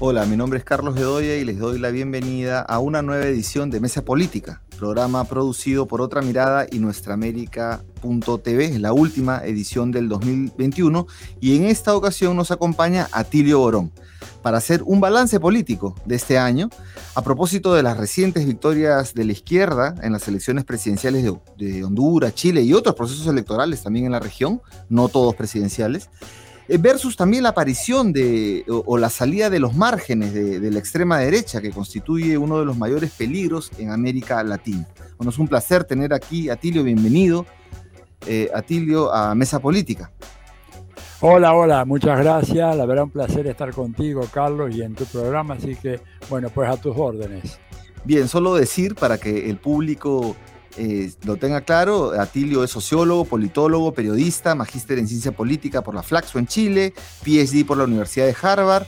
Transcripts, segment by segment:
Hola, mi nombre es Carlos Bedoya y les doy la bienvenida a una nueva edición de Mesa Política, programa producido por Otra Mirada y Nuestraamérica.tv, es la última edición del 2021 y en esta ocasión nos acompaña Atilio Borón. Para hacer un balance político de este año a propósito de las recientes victorias de la izquierda en las elecciones presidenciales de, Honduras, Chile y otros procesos electorales también en la región, no todos presidenciales, versus también la aparición de, o, la salida de los márgenes de, la extrema derecha, que constituye uno de los mayores peligros en América Latina. Bueno, es un placer tener aquí a Atilio, bienvenido, eh, Atilio, a Mesa Política. Hola, hola, muchas gracias. La verdad un placer estar contigo, Carlos, y en tu programa, así que, bueno, pues a tus órdenes. Bien, solo decir para que el público eh, lo tenga claro, Atilio es sociólogo, politólogo, periodista, magíster en ciencia política por la Flaxo en Chile, PhD por la Universidad de Harvard,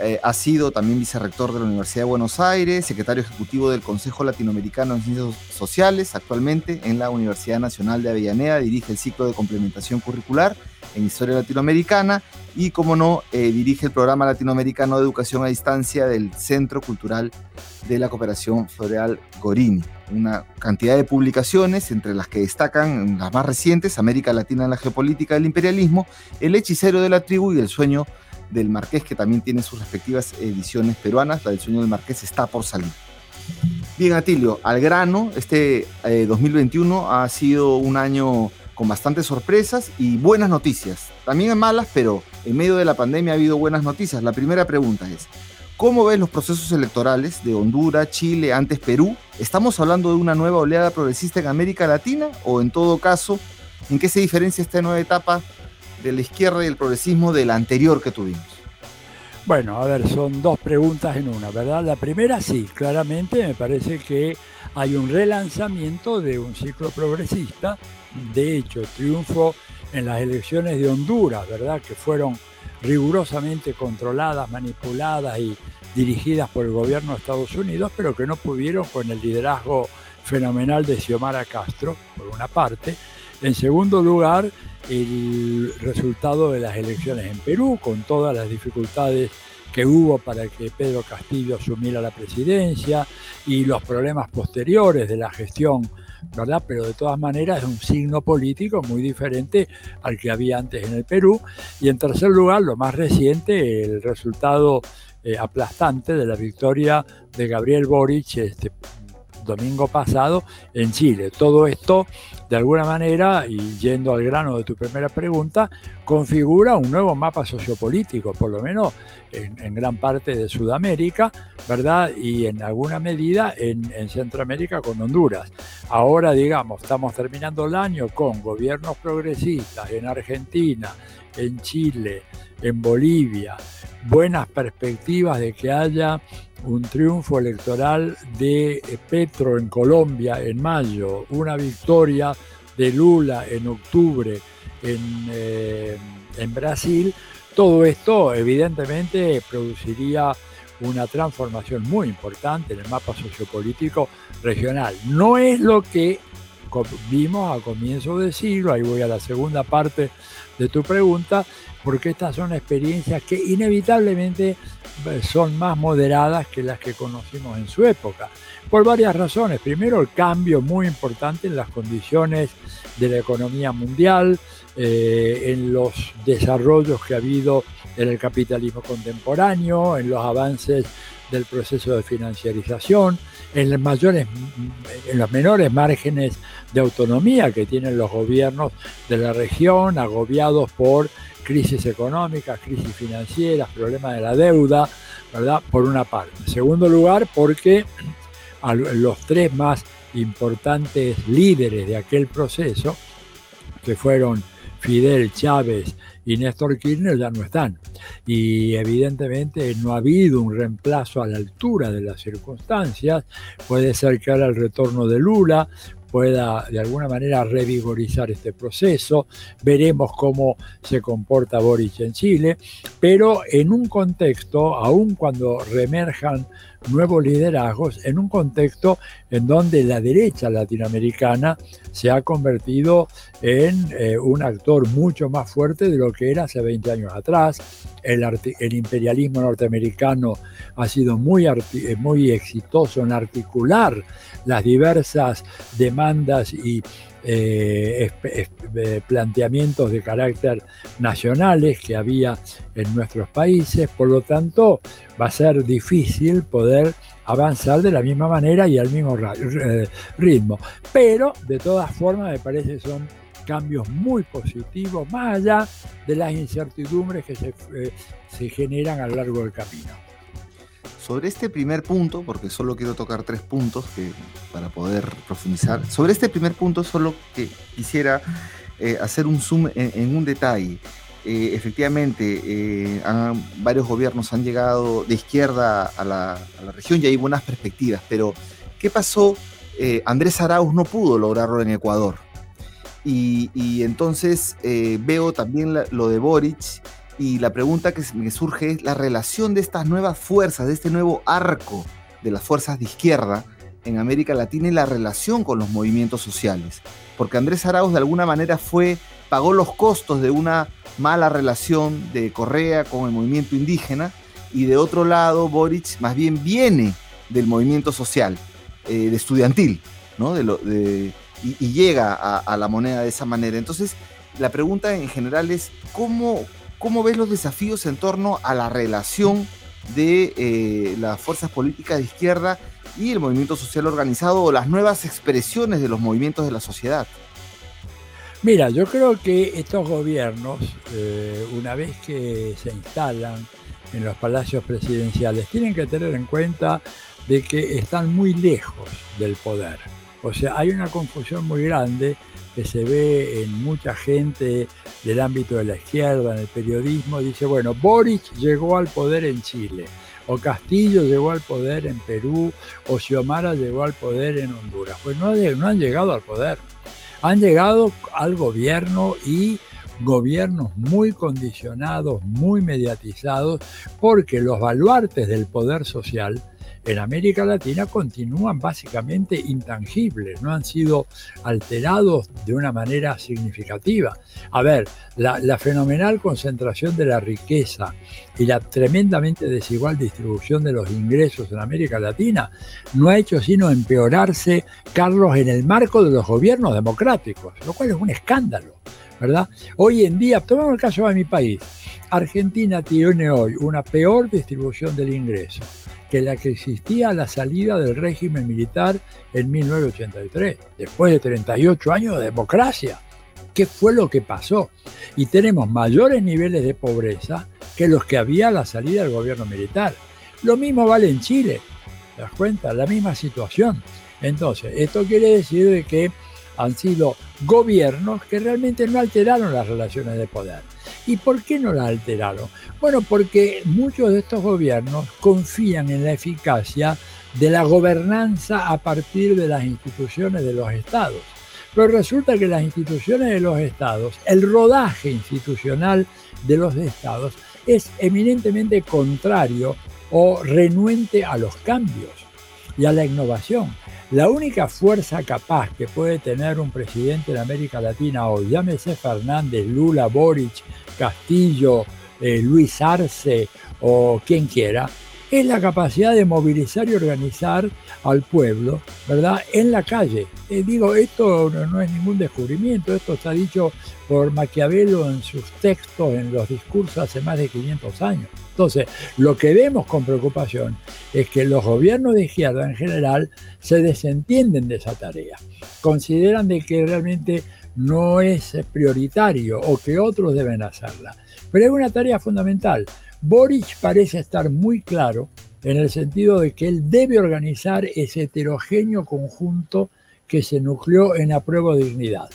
eh, ha sido también vicerrector de la Universidad de Buenos Aires, secretario ejecutivo del Consejo Latinoamericano en Ciencias Sociales, actualmente en la Universidad Nacional de Avellaneda, dirige el ciclo de complementación curricular en Historia Latinoamericana y, como no, eh, dirige el programa latinoamericano de educación a distancia del Centro Cultural de la Cooperación Floreal Gorini. Una cantidad de publicaciones, entre las que destacan las más recientes, América Latina en la geopolítica del imperialismo, El hechicero de la tribu y El sueño del Marqués, que también tiene sus respectivas ediciones peruanas. La del sueño del Marqués está por salir. Bien, Atilio, al grano, este 2021 eh, ha sido un año con bastantes sorpresas y buenas noticias. También malas, pero en medio de la pandemia ha habido buenas noticias. La primera pregunta es, ¿cómo ves los procesos electorales de Honduras, Chile, antes Perú? ¿Estamos hablando de una nueva oleada progresista en América Latina o en todo caso, en qué se diferencia esta nueva etapa de la izquierda y el progresismo de la anterior que tuvimos? Bueno, a ver, son dos preguntas en una, ¿verdad? La primera sí, claramente me parece que hay un relanzamiento de un ciclo progresista de hecho, triunfo en las elecciones de Honduras, ¿verdad? Que fueron rigurosamente controladas, manipuladas y dirigidas por el gobierno de Estados Unidos, pero que no pudieron con el liderazgo fenomenal de Xiomara Castro, por una parte. En segundo lugar, el resultado de las elecciones en Perú, con todas las dificultades que hubo para que Pedro Castillo asumiera la presidencia y los problemas posteriores de la gestión ¿verdad? Pero de todas maneras es un signo político muy diferente al que había antes en el Perú. Y en tercer lugar, lo más reciente, el resultado eh, aplastante de la victoria de Gabriel Boric este domingo pasado en Chile. Todo esto, de alguna manera, y yendo al grano de tu primera pregunta, configura un nuevo mapa sociopolítico, por lo menos en, gran parte de Sudamérica, ¿verdad? Y en alguna medida en, en, Centroamérica con Honduras. Ahora, digamos, estamos terminando el año con gobiernos progresistas en Argentina, en Chile, en Bolivia, buenas perspectivas de que haya un triunfo electoral de Petro en Colombia en mayo, una victoria de Lula en octubre en, eh, en Brasil, todo esto evidentemente produciría una transformación muy importante en el mapa sociopolítico regional. No es lo que vimos a comienzo del siglo, ahí voy a la segunda parte de tu pregunta, porque estas son experiencias que inevitablemente eh, son más moderadas que las que conocimos en su época, por varias razones. Primero, el cambio muy importante en las condiciones de la economía mundial, eh, en los desarrollos que ha habido en el capitalismo contemporáneo, en los avances del proceso de financiarización, en los, mayores, en los menores márgenes de autonomía que tienen los gobiernos de la región, agobiados por crisis económicas, crisis financieras, problemas de la deuda, ¿verdad? Por una parte. En segundo lugar, porque los tres más importantes líderes de aquel proceso, que fueron Fidel, Chávez y Néstor Kirchner, ya no están. Y evidentemente no ha habido un reemplazo a la altura de las circunstancias. Puede ser que ahora el retorno de Lula pueda de alguna manera revigorizar este proceso. Veremos cómo se comporta Boric en Chile, pero en un contexto, aun cuando remerjan nuevos liderazgos en un contexto en donde la derecha latinoamericana se ha convertido en eh, un actor mucho más fuerte de lo que era hace 20 años atrás. El, el imperialismo norteamericano ha sido muy, muy exitoso en articular las diversas demandas y eh, eh, planteamientos de carácter nacionales que había en nuestros países, por lo tanto va a ser difícil poder avanzar de la misma manera y al mismo eh, ritmo. Pero de todas formas me parece son cambios muy positivos, más allá de las incertidumbres que se generan a lo largo del camino. Sobre este primer punto, porque solo quiero tocar tres puntos para poder profundizar, sobre este primer punto solo que quisiera eh, hacer un zoom en, un detalle. Eh, efectivamente, eh, varios gobiernos han llegado de izquierda a la, región y hay buenas perspectivas, pero ¿qué pasó? Andrés Arauz no pudo lograrlo en Ecuador. Y, entonces veo también lo de Boric y la pregunta que me surge es la relación de estas nuevas fuerzas, de este nuevo arco de las fuerzas de izquierda en América Latina y la relación con los movimientos sociales. Porque Andrés Arauz de alguna manera fue, pagó los costos de una mala relación de Correa con el movimiento indígena y de otro lado Boric más bien viene del movimiento social, eh, de estudiantil, ¿no? De y, llega a, a la moneda de esa manera. Entonces, la pregunta en general es, ¿cómo, ¿Cómo ves los desafíos en torno a la relación de eh, las fuerzas políticas de izquierda y el movimiento social organizado o las nuevas expresiones de los movimientos de la sociedad? Mira, yo creo que estos gobiernos, eh, una vez que se instalan en los palacios presidenciales, tienen que tener en cuenta de que están muy lejos del poder. O sea, hay una confusión muy grande que se ve en mucha gente del ámbito de la izquierda, en el periodismo, dice, bueno, Boric llegó al poder en Chile, o Castillo llegó al poder en Perú, o Xiomara llegó al poder en Honduras. Pues no, no han llegado al poder, han llegado al gobierno y gobiernos muy condicionados, muy mediatizados, porque los baluartes del poder social en América Latina continúan básicamente intangibles, no han sido alterados de una manera significativa. A ver, la, fenomenal concentración de la riqueza y la tremendamente desigual distribución de los ingresos en América Latina no ha hecho sino empeorarse, Carlos, en el marco de los gobiernos democráticos, lo cual es un escándalo. ¿verdad? Hoy en día, tomemos el caso de mi país, Argentina tiene hoy una peor distribución del ingreso que la que existía a la salida del régimen militar en 1983, después de 38 años de democracia. ¿Qué fue lo que pasó? Y tenemos mayores niveles de pobreza que los que había a la salida del gobierno militar. Lo mismo vale en Chile, ¿te das cuenta? La misma situación. Entonces, esto quiere decir de que han sido gobiernos que realmente no alteraron las relaciones de poder. ¿Y por qué no las alteraron? Bueno, porque muchos de estos gobiernos confían en la eficacia de la gobernanza a partir de las instituciones de los estados. Pero resulta que las instituciones de los estados, el rodaje institucional de los estados es eminentemente contrario o renuente a los cambios y a la innovación. La única fuerza capaz que puede tener un presidente de América Latina hoy, llámese Fernández, Lula, Boric, Castillo, eh, Luis Arce o quien quiera, es la capacidad de movilizar y organizar al pueblo, ¿verdad? En la calle. Eh, digo, esto no, es ningún descubrimiento, esto está dicho por Maquiavelo en sus textos, en los discursos hace más de 500 años. Entonces, lo que vemos con preocupación es que los gobiernos de izquierda en general se desentienden de esa tarea. Consideran de que realmente no es prioritario o que otros deben hacerla. Pero es una tarea fundamental. Boric parece estar muy claro en el sentido de que él debe organizar ese heterogéneo conjunto que se nucleó en Apruebo Dignidad.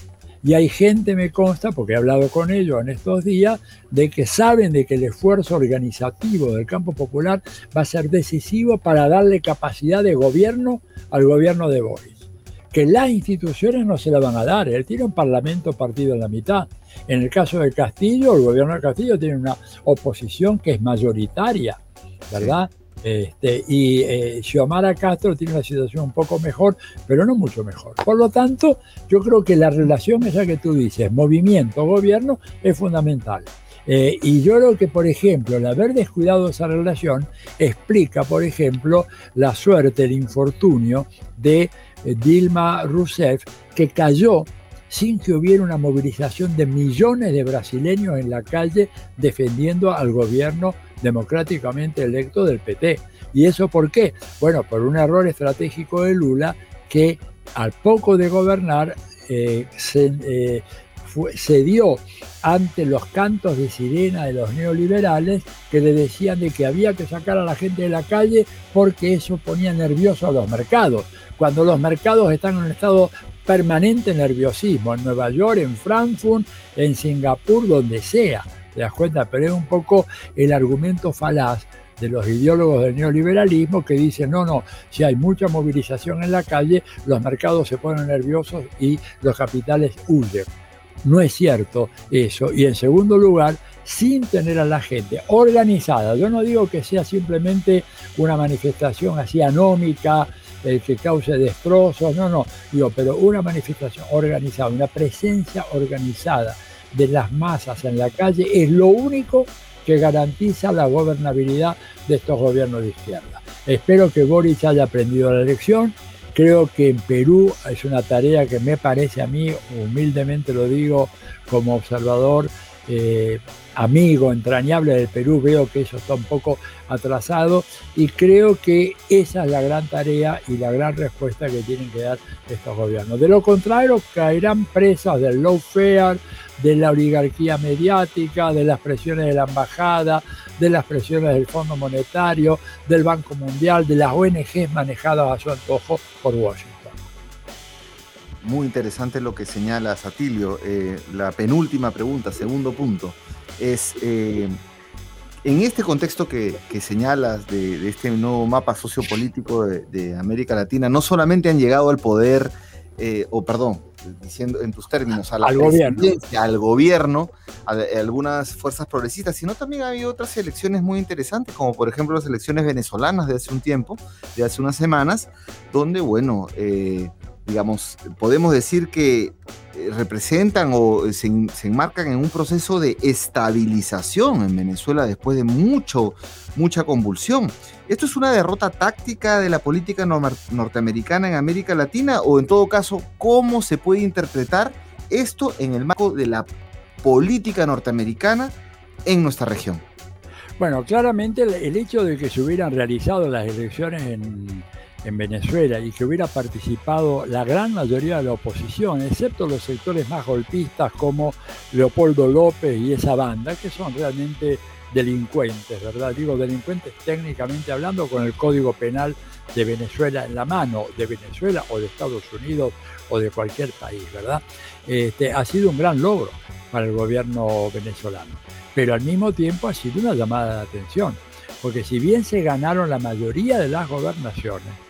Y hay gente, me consta, porque he hablado con ellos en estos días, de que saben de que el esfuerzo organizativo del campo popular va a ser decisivo para darle capacidad de gobierno al gobierno de Boris. Que las instituciones no se la van a dar, él tiene un parlamento partido en la mitad. En el caso de Castillo, el gobierno de Castillo tiene una oposición que es mayoritaria, ¿verdad? Este, y eh, Xiomara Castro tiene una situación un poco mejor, pero no mucho mejor. Por lo tanto, yo creo que la relación esa que tú dices, movimiento-gobierno, es fundamental. Eh, y yo creo que, por ejemplo, el haber descuidado esa relación explica, por ejemplo, la suerte, el infortunio de eh, Dilma Rousseff, que cayó sin que hubiera una movilización de millones de brasileños en la calle defendiendo al gobierno democráticamente electo del PT. ¿Y eso por qué? Bueno, por un error estratégico de Lula que al poco de gobernar eh, se, se, dio ante los cantos de sirena de los neoliberales que le decían de que había que sacar a la gente de la calle porque eso ponía nervioso a los mercados, cuando los mercados están en un estado permanente nerviosismo, en Nueva York, en Frankfurt, en Singapur, donde sea. ¿Te das cuenta? Pero es un poco el argumento falaz de los ideólogos del neoliberalismo que dicen, no, no, si hay mucha movilización en la calle, los mercados se ponen nerviosos y los capitales huyen. No es cierto eso. Y en segundo lugar, sin tener a la gente organizada. Yo no digo que sea simplemente una manifestación así anómica, el que cause destrozos, no, no, digo, pero una manifestación organizada, una presencia organizada de las masas en la calle es lo único que garantiza la gobernabilidad de estos gobiernos de izquierda. Espero que Boris haya aprendido la lección. Creo que en Perú es una tarea que me parece a mí, humildemente lo digo como observador, eh, amigo entrañable del Perú, veo que eso está un poco atrasado y creo que esa es la gran tarea y la gran respuesta que tienen que dar estos gobiernos. De lo contrario, caerán presas del lawfare, de la oligarquía mediática, de las presiones de la embajada, de las presiones del Fondo Monetario, del Banco Mundial, de las ONGs manejadas a su antojo por Washington. Muy interesante lo que señala Satilio. Eh, la penúltima pregunta, segundo punto, es eh, en este contexto que, señalas de, este nuevo mapa sociopolítico de, América Latina, no solamente han llegado al poder, eh, o perdón, diciendo en tus términos, a la al gobierno, al gobierno, a, algunas fuerzas progresistas, sino también ha habido otras elecciones muy interesantes, como por ejemplo las elecciones venezolanas de hace un tiempo, de hace unas semanas, donde, bueno, digamos, podemos decir que eh, representan o se, enmarcan en un proceso de estabilización en Venezuela después de mucho, mucha convulsión. ¿Esto es una derrota táctica de la política norteamericana en América Latina o en todo caso, cómo se puede interpretar esto en el marco de la política norteamericana en nuestra región? Bueno, claramente el hecho de que se hubieran realizado las elecciones en en Venezuela y que hubiera participado la gran mayoría de la oposición, excepto los sectores más golpistas como Leopoldo López y esa banda, que son realmente delincuentes, ¿verdad? Digo delincuentes técnicamente hablando con el Código Penal de Venezuela en la mano, de Venezuela o de Estados Unidos o de cualquier país, ¿verdad? Este, ha sido un gran logro para el gobierno venezolano, pero al mismo tiempo ha sido una llamada de atención, porque si bien se ganaron la mayoría de las gobernaciones,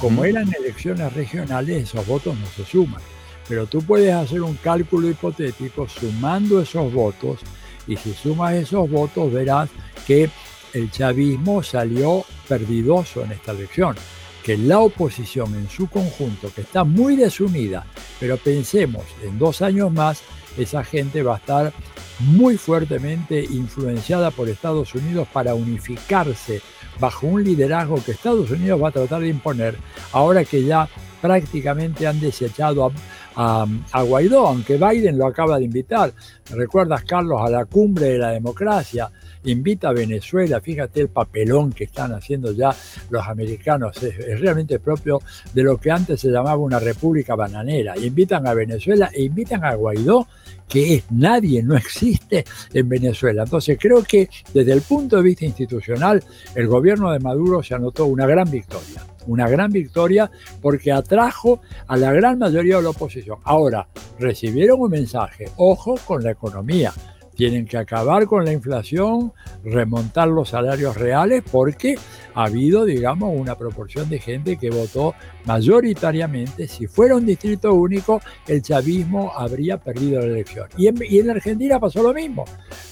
como eran elecciones regionales, esos votos no se suman. Pero tú puedes hacer un cálculo hipotético sumando esos votos y si sumas esos votos verás que el chavismo salió perdidoso en esta elección, que la oposición en su conjunto, que está muy desunida, pero pensemos, en dos años más, esa gente va a estar muy fuertemente influenciada por Estados Unidos para unificarse bajo un liderazgo que Estados Unidos va a tratar de imponer, ahora que ya prácticamente han desechado a, Guaidó, aunque Biden lo acaba de invitar. ¿Recuerdas, Carlos, a la cumbre de la democracia? Invita a Venezuela, fíjate el papelón que están haciendo ya los americanos, es, realmente propio de lo que antes se llamaba una república bananera. Invitan a Venezuela e invitan a Guaidó que es nadie, no existe en Venezuela. Entonces creo que desde el punto de vista institucional el gobierno de Maduro se anotó una gran victoria, una gran victoria porque atrajo a la gran mayoría de la oposición. Ahora, recibieron un mensaje, ojo con la economía, tienen que acabar con la inflación, remontar los salarios reales, porque ha habido, digamos, una proporción de gente que votó mayoritariamente. Si fuera un distrito único, el chavismo habría perdido la elección. Y en, Argentina pasó lo mismo.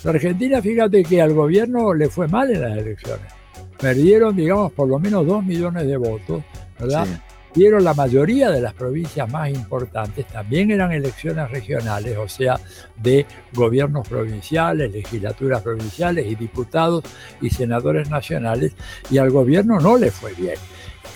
En Argentina, fíjate que al gobierno le fue mal en las elecciones. perdieron, digamos, por lo menos dos millones de votos, ¿verdad? Dieron la mayoría de las provincias más importantes, también eran elecciones regionales, o sea, de gobiernos provinciales, legislaturas provinciales y diputados y senadores nacionales, y al gobierno no le fue bien.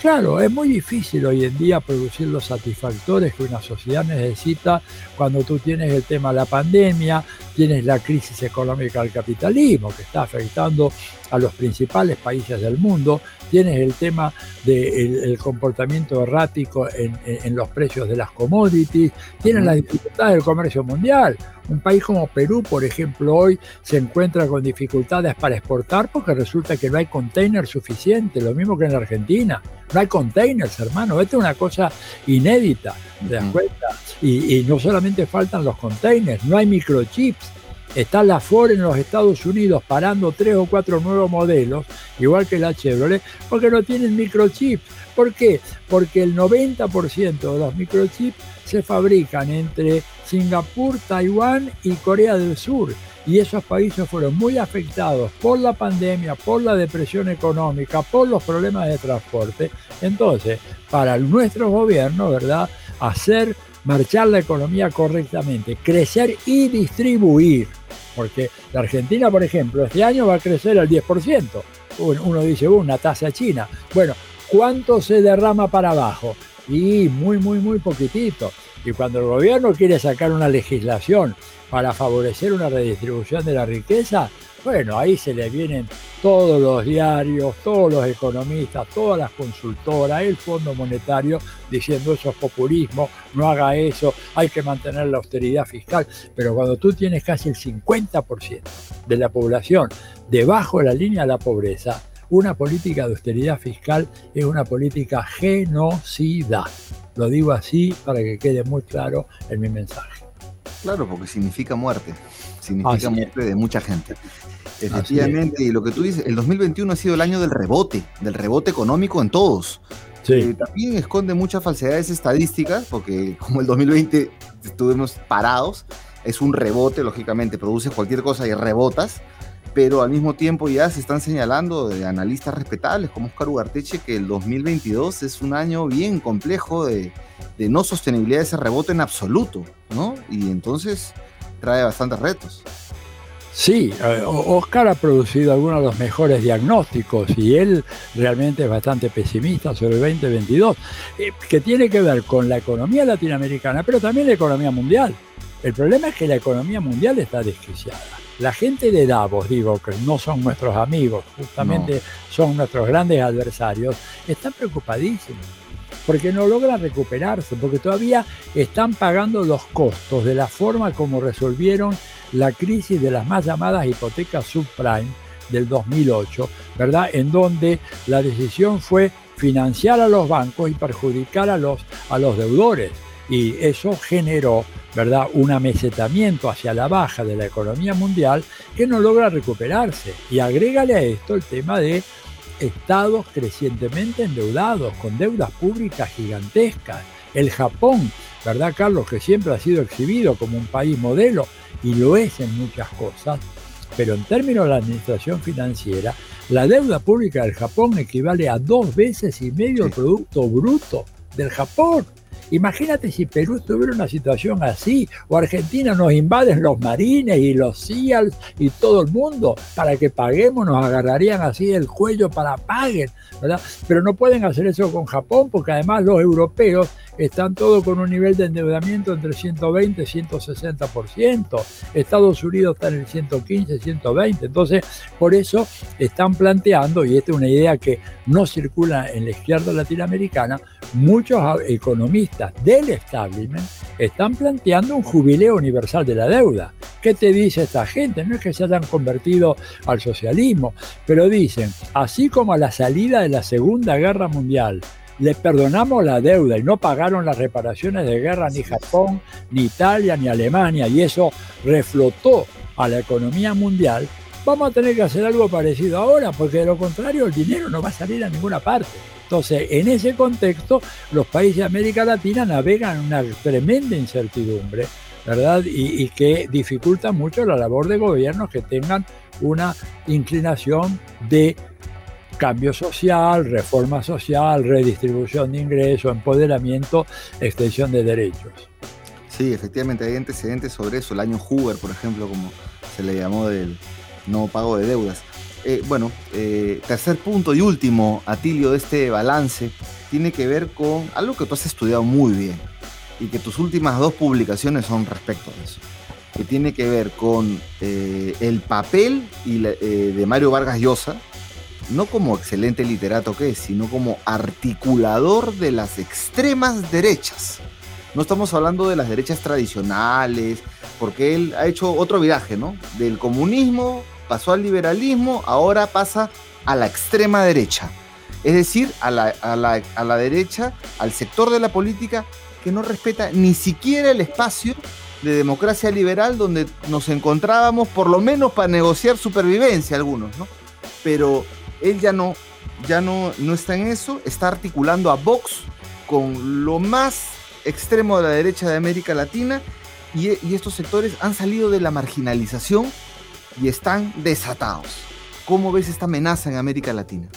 Claro, es muy difícil hoy en día producir los satisfactores que una sociedad necesita cuando tú tienes el tema de la pandemia, tienes la crisis económica del capitalismo que está afectando a los principales países del mundo, tienes el tema del comportamiento errático en, los precios de las commodities, tienes las dificultades del comercio mundial. Un país como Perú, por ejemplo, hoy se encuentra con dificultades para exportar porque resulta que no hay containers suficientes, lo mismo que en la Argentina. No hay containers, hermano. Esta es una cosa inédita, ¿te das cuenta? Y, y no solamente faltan los containers, no hay microchips. Está la Ford en los Estados Unidos parando tres o cuatro nuevos modelos, igual que la Chevrolet, porque no tienen microchips. ¿Por qué? Porque el 90% de los microchips se fabrican entre Singapur, Taiwán y Corea del Sur. Y esos países fueron muy afectados por la pandemia, por la depresión económica, por los problemas de transporte. Entonces, para nuestro gobierno, ¿verdad? Hacer marchar la economía correctamente, crecer y distribuir. Porque la Argentina, por ejemplo, este año va a crecer al 10%. Uno dice, uh, una tasa china. Bueno, ¿cuánto se derrama para abajo? Y muy, muy, muy poquitito. Y cuando el gobierno quiere sacar una legislación para favorecer una redistribución de la riqueza, bueno, ahí se le vienen todos los diarios, todos los economistas, todas las consultoras, el Fondo Monetario diciendo eso es populismo, no haga eso, hay que mantener la austeridad fiscal. Pero cuando tú tienes casi el 50% de la población debajo de la línea de la pobreza, una política de austeridad fiscal es una política genocida. Lo digo así para que quede muy claro en mi mensaje. Claro, porque significa muerte, significa muerte de mucha gente. Efectivamente, y lo que tú dices, el 2021 ha sido el año del rebote, del rebote económico en todos. Eh, también esconde muchas falsedades estadísticas, porque como el 2020 estuvimos parados, es un rebote, lógicamente, produces cualquier cosa y rebotas, pero al mismo tiempo ya se están señalando de analistas respetables como Oscar Ugarteche que el 2022 es un año bien complejo de, de no sostenibilidad de ese rebote en absoluto, ¿no? Y entonces trae bastantes retos. Sí, Oscar ha producido algunos de los mejores diagnósticos y él realmente es bastante pesimista sobre el 2022, eh, que tiene que ver con la economía latinoamericana, pero también la economía mundial. El problema es que la economía mundial está desquiciada. La gente de Davos, digo, que no son nuestros amigos, justamente son nuestros grandes adversarios, están preocupadísimos porque no logran recuperarse, porque todavía están pagando los costos de la forma como resolvieron la crisis de las más llamadas hipotecas subprime del 2008, ¿verdad? En donde la decisión fue financiar a los bancos y perjudicar a los, a los deudores. Y eso generó, ¿verdad?, un amesetamiento hacia la baja de la economía mundial que no logra recuperarse. Y agrégale a esto el tema de estados crecientemente endeudados, con deudas públicas gigantescas. El Japón, ¿verdad, Carlos? Que siempre ha sido exhibido como un país modelo, y lo es en muchas cosas, pero en términos de la administración financiera, la deuda pública del Japón equivale a dos veces y medio el Producto Bruto del Japón. Imagínate si Perú estuviera en una situación así, o Argentina nos invaden los marines y los SEALs y todo el mundo para que paguemos, nos agarrarían así el cuello para paguen, ¿verdad? Pero no pueden hacer eso con Japón porque además los europeos están todos con un nivel de endeudamiento entre 120 y 160%. Estados Unidos está en el 115, 120. Entonces, por eso están planteando, y esta es una idea que no circula en la izquierda latinoamericana, muchos economistas del establishment están planteando un jubileo universal de la deuda. ¿Qué te dice esta gente? No es que se hayan convertido al socialismo, pero dicen, así como a la salida de la Segunda Guerra Mundial, le perdonamos la deuda y no pagaron las reparaciones de guerra ni Japón, ni Italia, ni Alemania, y eso reflotó a la economía mundial, vamos a tener que hacer algo parecido ahora, porque de lo contrario el dinero no va a salir a ninguna parte. Entonces, en ese contexto, los países de América Latina navegan una tremenda incertidumbre, ¿verdad? Y, y que dificulta mucho la labor de gobiernos que tengan una inclinación de cambio social, reforma social, redistribución de ingresos, empoderamiento, extensión de derechos. Sí, efectivamente, hay antecedentes sobre eso. El año Hoover, por ejemplo, como se le llamó del no pago de deudas. Eh, bueno, eh, tercer punto y último, Atilio, de este balance, tiene que ver con algo que tú has estudiado muy bien y que tus últimas dos publicaciones son respecto a eso, que tiene que ver con eh, el papel de Mario Vargas Llosa, no como excelente literato que es, sino como articulador de las extremas derechas. No estamos hablando de las derechas tradicionales, porque él ha hecho otro viraje, ¿no? Del comunismo pasó al liberalismo, ahora pasa a la extrema derecha. Es decir, a la, a la, derecha, al sector de la política que no respeta ni siquiera el espacio de democracia liberal donde nos encontrábamos, por lo menos para negociar supervivencia algunos, ¿no? Pero él ya no, ya no, no está en eso, está articulando a Vox con lo más extremo de la derecha de América Latina y, y estos sectores han salido de la marginalización y están desatados. ¿Cómo ves esta amenaza en América Latina?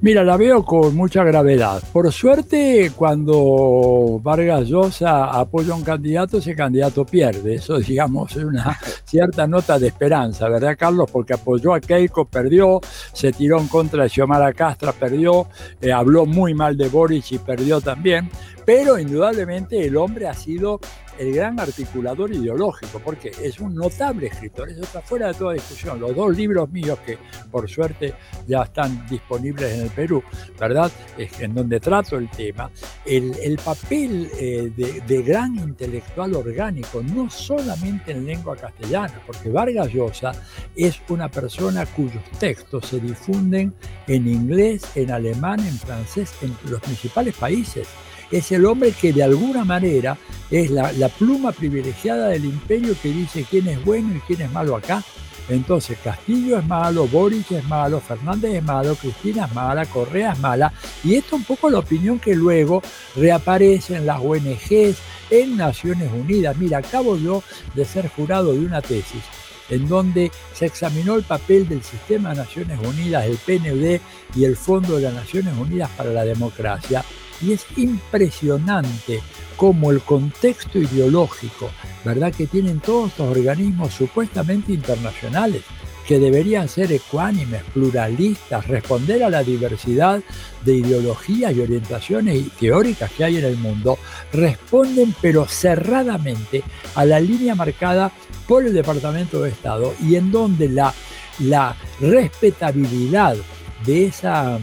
Mira, la veo con mucha gravedad. Por suerte, cuando Vargas Llosa apoya a un candidato, ese candidato pierde. Eso, digamos, es una cierta nota de esperanza, ¿verdad, Carlos? Porque apoyó a Keiko, perdió, se tiró en contra de Xiomara Castra, perdió, eh, habló muy mal de Boris y perdió también. Pero indudablemente el hombre ha sido el gran articulador ideológico, porque es un notable escritor, eso está fuera de toda discusión. Los dos libros míos, que por suerte ya están disponibles en el Perú, ¿verdad? En donde trato el tema, el, papel eh, de, gran intelectual orgánico, no solamente en lengua castellana, porque Vargas Llosa es una persona cuyos textos se difunden en inglés, en alemán, en francés, en los principales países es el hombre que de alguna manera es la, pluma privilegiada del imperio que dice quién es bueno y quién es malo acá. Entonces Castillo es malo, Boric es malo, Fernández es malo, Cristina es mala, Correa es mala. Y esto es un poco la opinión que luego reaparece en las ONGs, en Naciones Unidas. Mira, acabo yo de ser jurado de una tesis en donde se examinó el papel del Sistema de Naciones Unidas, el PNUD y el Fondo de las Naciones Unidas para la Democracia, y es impresionante cómo el contexto ideológico, ¿verdad?, que tienen todos estos organismos supuestamente internacionales, que deberían ser ecuánimes, pluralistas, responder a la diversidad de ideologías y orientaciones teóricas que hay en el mundo, responden pero cerradamente a la línea marcada por el Departamento de Estado y en donde la, la respetabilidad de esa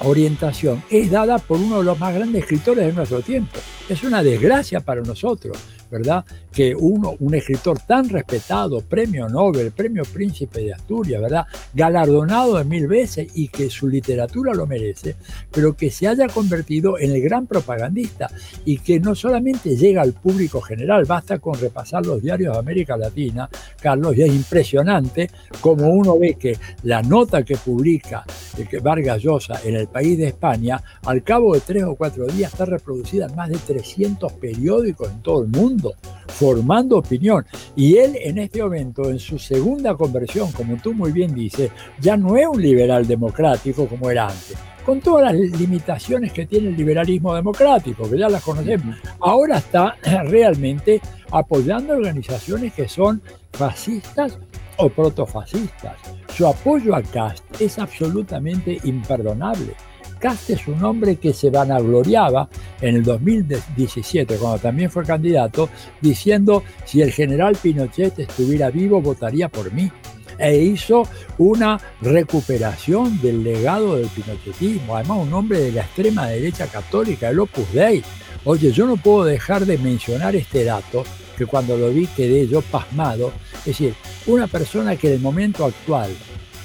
orientación es dada por uno de los más grandes escritores de nuestro tiempo. Es una desgracia para nosotros ¿verdad? Que uno, un escritor tan respetado, premio Nobel, premio Príncipe de Asturias, ¿verdad? Galardonado de mil veces y que su literatura lo merece, pero que se haya convertido en el gran propagandista y que no solamente llega al público general, basta con repasar los diarios de América Latina, Carlos, y es impresionante como uno ve que la nota que publica eh, Vargas Llosa en el país de España, al cabo de tres o cuatro días está reproducida en más de 300 periódicos en todo el mundo formando opinión. Y él en este momento, en su segunda conversión, como tú muy bien dices, ya no es un liberal democrático como era antes con todas las limitaciones que tiene el liberalismo democrático, que ya las conocemos. Ahora está realmente apoyando organizaciones que son fascistas o protofascistas. Su apoyo a Cast es absolutamente imperdonable. Cast es un hombre que se vanagloriaba en el 2017, cuando también fue candidato, diciendo si el general Pinochet estuviera vivo votaría por mí e hizo una recuperación del legado del pinochetismo, además un hombre de la extrema derecha católica, el Opus Dei. Oye, yo no puedo dejar de mencionar este dato, que cuando lo vi quedé yo pasmado, es decir, una persona que en el momento actual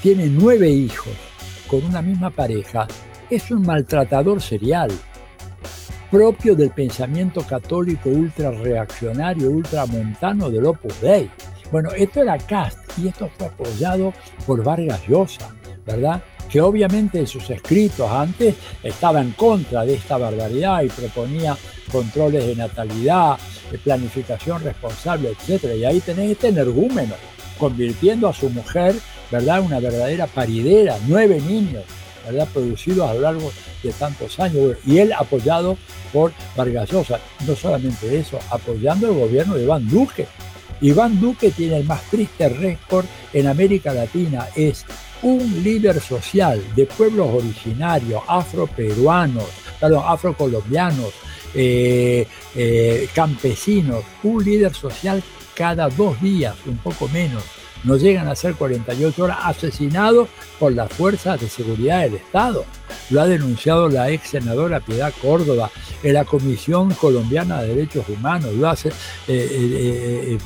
tiene nueve hijos con una misma pareja, es un maltratador serial, propio del pensamiento católico ultra reaccionario, ultramontano del Opus Dei. Bueno, esto era Cast y esto fue apoyado por Vargas Llosa, ¿verdad? Que obviamente en sus escritos antes estaba en contra de esta barbaridad y proponía controles de natalidad, de planificación responsable, etc. Y ahí tenés este energúmeno, convirtiendo a su mujer, ¿verdad?, una verdadera paridera, nueve niños, ¿verdad? producidos a lo largo de tantos años. Y él apoyado por Vargas Llosa. No solamente eso, apoyando el gobierno de Iván Duque. Iván Duque tiene el más triste récord en América Latina. Es un líder social de pueblos originarios, afroperuanos, perdón, afrocolombianos, eh, eh, campesinos, un líder social cada dos días, un poco menos. No llegan a ser 48 horas asesinados por las fuerzas de seguridad del Estado. Lo ha denunciado la ex senadora Piedad Córdoba en la Comisión Colombiana de Derechos Humanos. Lo, hace, eh,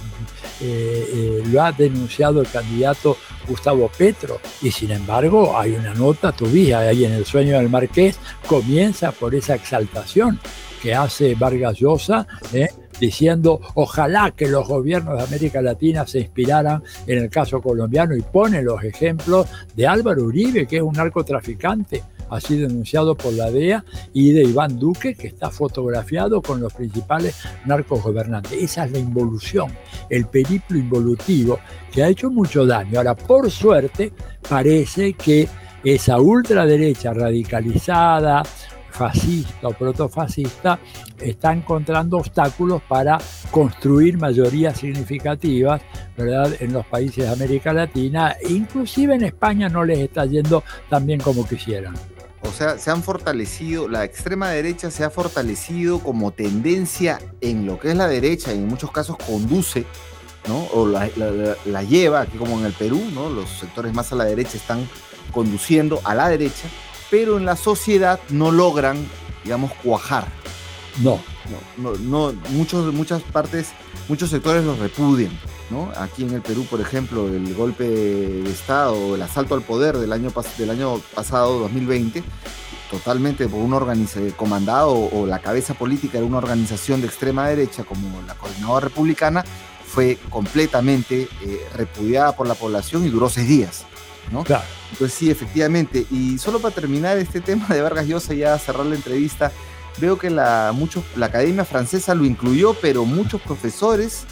lo ha denunciado el candidato Gustavo Petro. Y sin embargo, hay una nota, tu vida ahí en el sueño del Marqués, comienza por esa exaltación que hace Vargas Llosa, ¿eh? Diciendo ojalá que los gobiernos de América Latina se inspiraran en el caso colombiano y pone los ejemplos de Álvaro Uribe, que es un narcotraficante, así denunciado por la DEA, y de Iván Duque, que está fotografiado con los principales narcos gobernantes. Esa es la involución, el periplo involutivo que ha hecho mucho daño. Ahora, por suerte, parece que esa ultraderecha radicalizada, fascista o protofascista está encontrando obstáculos para construir mayorías significativas ¿verdad? en los países de América Latina, inclusive en España no les está yendo tan bien como quisieran. O sea, se han fortalecido, la extrema derecha se ha fortalecido como tendencia en lo que es la derecha y en muchos casos conduce, ¿no? O la, la lleva, aquí como en el Perú, ¿no? Los sectores más a la derecha están conduciendo a la derecha pero en la sociedad no logran, digamos, cuajar. No. No, no, muchos, muchas partes, muchos sectores los repudian. ¿no? Aquí en el Perú, por ejemplo, el golpe de Estado, el asalto al poder del año, del año pasado, 2020, totalmente por un organización comandado o la cabeza política de una organización de extrema derecha como la Coordinadora Republicana, fue completamente eh, repudiada por la población y duró seis días. ¿No? Claro. Entonces sí, efectivamente. Y solo para terminar este tema de Vargas Llosa, ya cerrar la entrevista, veo que la, muchos, la Academia Francesa lo incluyó, pero muchos profesores,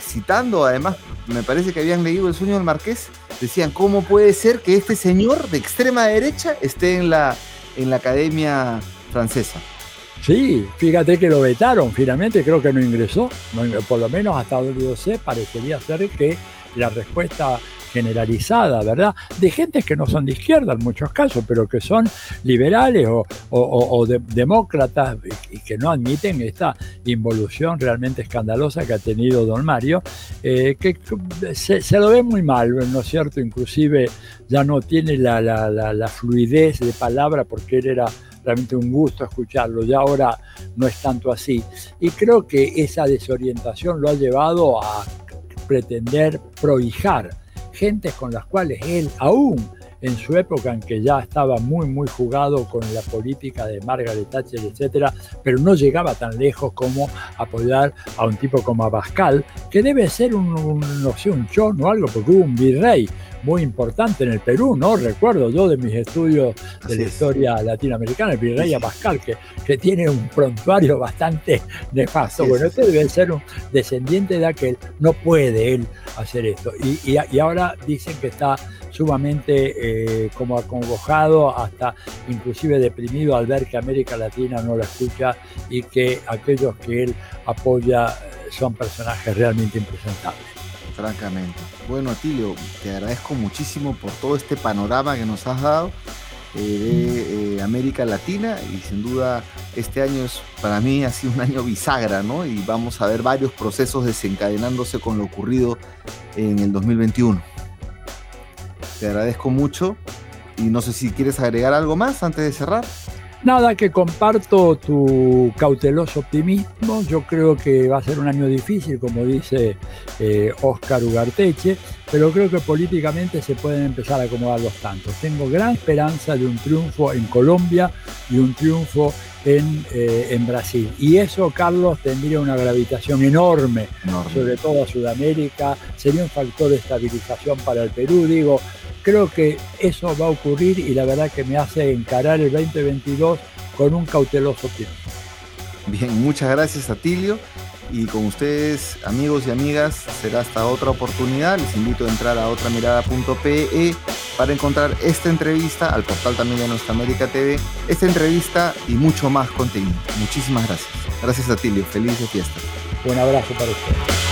citando además, me parece que habían leído El sueño del Marqués, decían, ¿cómo puede ser que este señor de extrema derecha esté en la, en la Academia Francesa? Sí, fíjate que lo vetaron, finalmente creo que no ingresó, por lo menos hasta donde yo sé, parecería ser que la respuesta generalizada, ¿verdad? De gentes que no son de izquierda en muchos casos, pero que son liberales o, demócratas y que no admiten esta involución realmente escandalosa que ha tenido don Mario, eh, que se, lo ve muy mal, ¿no es cierto? Inclusive ya no tiene la, fluidez de palabra porque él era realmente un gusto escucharlo, ya ahora no es tanto así. Y creo que esa desorientación lo ha llevado a pretender prohijar gentes con las cuales él aún en su época en que ya estaba muy, muy jugado con la política de Margaret Thatcher, etcétera, pero no llegaba tan lejos como apoyar a un tipo como Abascal, que debe ser un, no sé, un chon o algo, porque hubo un virrey muy importante en el Perú, ¿no? Recuerdo yo de mis estudios de la historia latinoamericana, el virrey Abascal, que, que tiene un prontuario bastante nefasto. bueno, este debe ser un descendiente de aquel, no puede él hacer esto. Y, y ahora dicen que está sumamente eh, como acongojado, hasta inclusive deprimido al ver que América Latina no lo escucha y que aquellos que él apoya eh, son personajes realmente impresentables. Francamente. Bueno, Atilio, te agradezco muchísimo por todo este panorama que nos has dado eh, de América Latina y sin duda este año es para mí ha sido un año bisagra, ¿no? Y vamos a ver varios procesos desencadenándose con lo ocurrido en el 2021. Te agradezco mucho y no sé si quieres agregar algo más antes de cerrar. Nada, que comparto tu cauteloso optimismo. Yo creo que va a ser un año difícil, como dice Oscar eh, Ugarteche, pero creo que políticamente se pueden empezar a acomodar los tantos. Tengo gran esperanza de un triunfo en Colombia y un triunfo en, eh, en Brasil. Y eso, Carlos, tendría una gravitación enorme, enorme, sobre todo a Sudamérica. Sería un factor de estabilización para el Perú. Digo, Creo que eso va a ocurrir y la verdad que me hace encarar el 2022 con un cauteloso tiempo. Bien, muchas gracias Atilio Y con ustedes, amigos y amigas, será hasta otra oportunidad. Les invito a entrar a otramirada.pe para encontrar esta entrevista, al portal también de Nuestra América TV, esta entrevista y mucho más contenido. Muchísimas gracias. Gracias a Tilio. Feliz de fiesta. Un abrazo para ustedes.